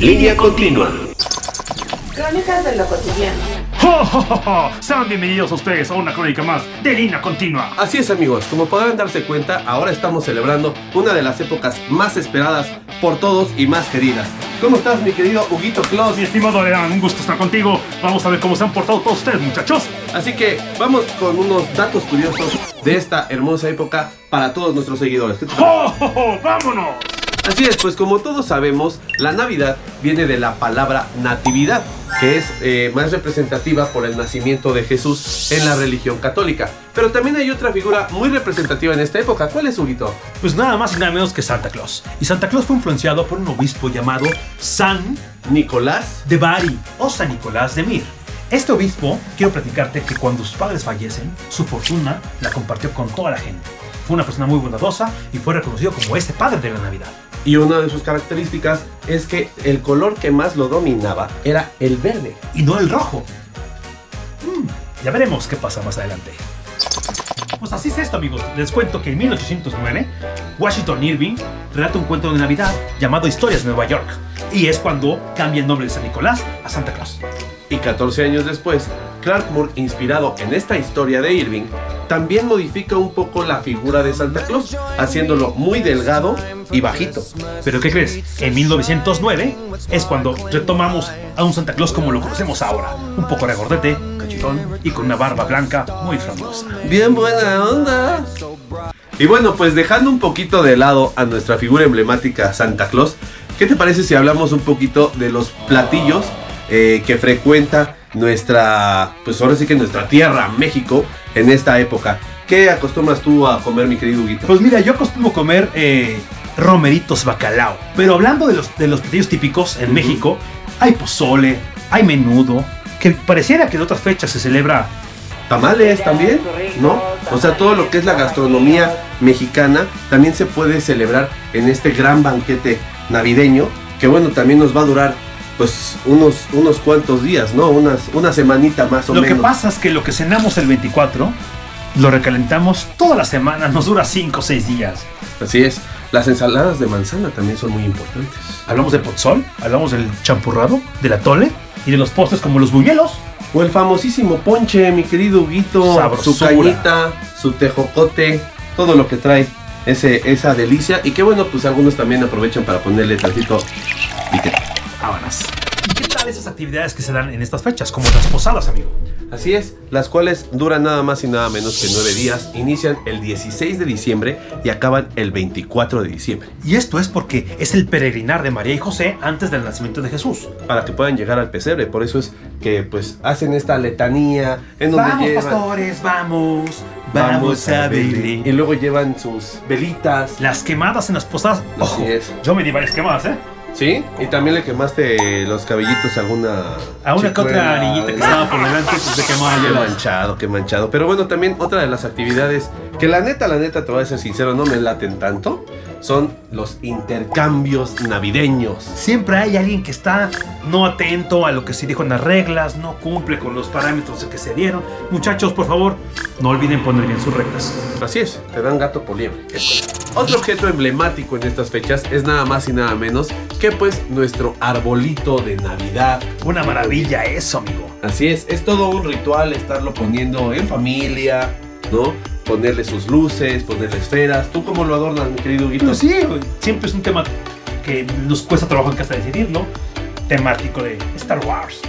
Línea continua. Crónicas de lo cotidiano. ¡Jo, jo, jo, jo! Sean bienvenidos a ustedes a una crónica más de línea continua. Así es amigos, como podrán darse cuenta, ahora estamos celebrando una de las épocas más esperadas por todos y más queridas. ¿Cómo estás mi querido Huguito Claus? Mi estimado Leán, un gusto estar contigo. Vamos a ver cómo se han portado todos ustedes, muchachos. Así que vamos con unos datos curiosos de esta hermosa época para todos nuestros seguidores. ¿Qué te parece? ¡Jo, jo, jo! ¡Vámonos! Así es, pues como todos sabemos, la Navidad viene de la palabra natividad, que es eh, más representativa por el nacimiento de Jesús en la religión católica. Pero también hay otra figura muy representativa en esta época. ¿Cuál es, Huguito? Pues nada más y nada menos que Santa Claus. Y Santa Claus fue influenciado por un obispo llamado San Nicolás. de Bari o San Nicolás de Mir. Este obispo, quiero platicarte que cuando sus padres fallecen, su fortuna la compartió con toda la gente. Fue una persona muy bondadosa y fue reconocido como este padre de la Navidad. Y una de sus características es que el color que más lo dominaba era el verde. y no el rojo. Mm, ya veremos qué pasa más adelante. Pues así es esto, amigos. Les cuento que en 1809, Washington Irving relata un cuento de Navidad llamado Historias de Nueva York. Y es cuando cambia el nombre de San Nicolás a Santa Claus. Y 14 años después, Clark Moore, inspirado en esta historia de Irving, también modifica un poco la figura de Santa Claus, haciéndolo muy delgado y bajito. Pero ¿qué crees? En 1909 es cuando retomamos a un Santa Claus como lo conocemos ahora. Un poco regordete, cachetón y con una barba blanca muy frondosa. Bien buena onda. Y bueno, pues dejando un poquito de lado a nuestra figura emblemática Santa Claus, ¿qué te parece si hablamos un poquito de los platillos eh, que frecuenta nuestra, pues ahora sí que nuestra tierra, México, en esta época? ¿Qué acostumbras tú a comer, mi querido Huguito? Pues mira, yo acostumbro comer eh, romeritos bacalao. Pero hablando de los, de los platillos típicos en. México, hay pozole, hay menudo, que pareciera que de otras fechas se celebra. Tamales también, ¿no? O sea, todo lo que es la gastronomía mexicana también se puede celebrar en este gran banquete navideño, que bueno, también nos va a durar pues unos, unos cuantos días, ¿no? Unas, una semanita más o Lo menos. que pasa es que lo que cenamos el 24, lo recalentamos toda la semana, nos dura 5 o 6 días. Así es. Las ensaladas de manzana también son muy importantes. Hablamos de pozol, hablamos del champurrado, del atole y de los postres como los buñuelos. O el famosísimo ponche, mi querido Huguito, su cañita, su tejocote, todo lo que trae ese, esa delicia. Y que bueno, pues algunos también aprovechan para ponerle tantito piquete. Hábanas. ¿Y qué tal esas actividades que se dan en estas fechas, como las posadas, amigo? Así es, las cuales duran nada más y nada menos que nueve días, inician el 16 de diciembre y acaban el 24 de diciembre, Y esto es porque es el peregrinar de María y José antes del nacimiento de Jesús. para que puedan llegar al pesebre. Por eso es que pues hacen esta letanía en donde Vamos, llevan, pastores, vamos, vamos a y Belén. luego llevan sus velitas. Las quemadas en las posadas. Así Ojo, es. yo me di varias quemadas, ¿eh? ¿Sí? Y también le quemaste los cabellitos a alguna... A una que otra niñita que estaba por delante, pues se quemaba Qué manchado, qué manchado. Pero bueno, también otra de las actividades que la neta, la neta, te voy a ser sincero, no me laten tanto, son los intercambios navideños. Siempre hay alguien que está no atento a lo que se dijo en las reglas, no cumple con los parámetros que se dieron. Muchachos, por favor, no olviden poner bien sus reglas. Así es, te dan gato por liebre. Otro objeto emblemático en estas fechas es nada más y nada menos que pues nuestro arbolito de Navidad. Una maravilla eso, amigo. Así es, es todo un ritual estarlo poniendo en familia, ¿no? Ponerle sus luces, ponerle esferas. ¿Tú cómo lo adornas, mi querido Guito? Pues sí, siempre es un tema que nos cuesta trabajo en casa decidirlo. Temático de Star Wars.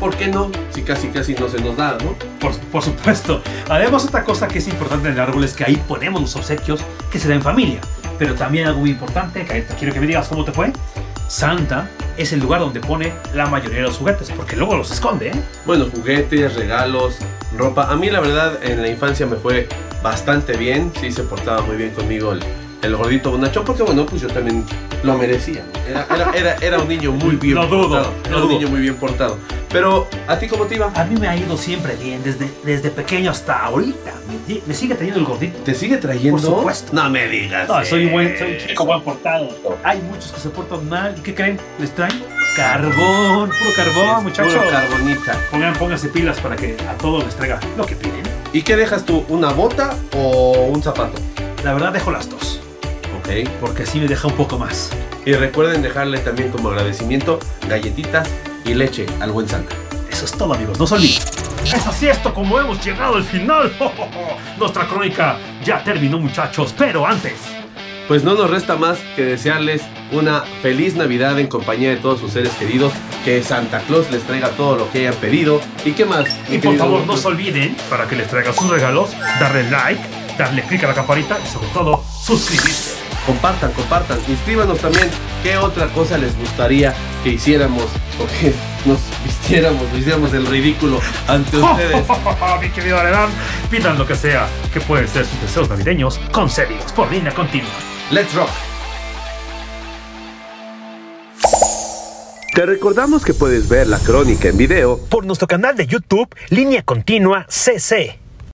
¿Por qué no? Si casi casi no se nos da, ¿no? Por, por supuesto. Además, otra cosa que es importante en el árbol es que ahí ponemos los obsequios que se da en familia. Pero también algo muy importante, que quiero que me digas cómo te fue. Santa es el lugar donde pone la mayoría de los juguetes, porque luego los esconde, ¿eh? Bueno, juguetes, regalos, ropa. A mí la verdad en la infancia me fue bastante bien. Sí se portaba muy bien conmigo el, el gordito bonachón porque bueno, pues yo también lo merecía. ¿no? Era, era, era, era un niño muy bien No dudo, portado. no Era un dudo. niño muy bien portado. Pero, ¿a ti cómo te iba? A mí me ha ido siempre bien, desde, desde pequeño hasta ahorita. Me, me sigue teniendo el gordito. ¿Te sigue trayendo? Por supuesto. No me digas. No, soy un buen, soy un chico buen portado. Hay muchos que se portan mal. ¿Y qué creen? ¿Les traen? Carbón, puro carbón, muchachos. puro carbonita. Pongan, pónganse pilas para que a todos les traiga lo que piden. ¿Y qué dejas tú? ¿Una bota o un zapato? La verdad dejo las dos, Ok. porque así me deja un poco más. Y recuerden dejarle también como agradecimiento galletitas y leche al buen Santa. Eso es todo amigos, no se olviden. Es así esto como hemos llegado al final. Nuestra crónica ya terminó muchachos, pero antes... Pues no nos resta más que desearles una feliz Navidad en compañía de todos sus seres queridos, que Santa Claus les traiga todo lo que hayan pedido y qué más. Y por favor no se olviden, para que les traiga sus regalos, darle like, darle click a la campanita y sobre todo suscribirse. Compartan, compartan, inscríbanos también qué otra cosa les gustaría que hiciéramos o que nos vistiéramos, hiciéramos el ridículo ante ustedes. Mi querido Arenán, pidan lo que sea, que pueden ser sus deseos navideños concedidos por línea continua. Let's rock. Te recordamos que puedes ver la crónica en video por nuestro canal de YouTube Línea Continua CC.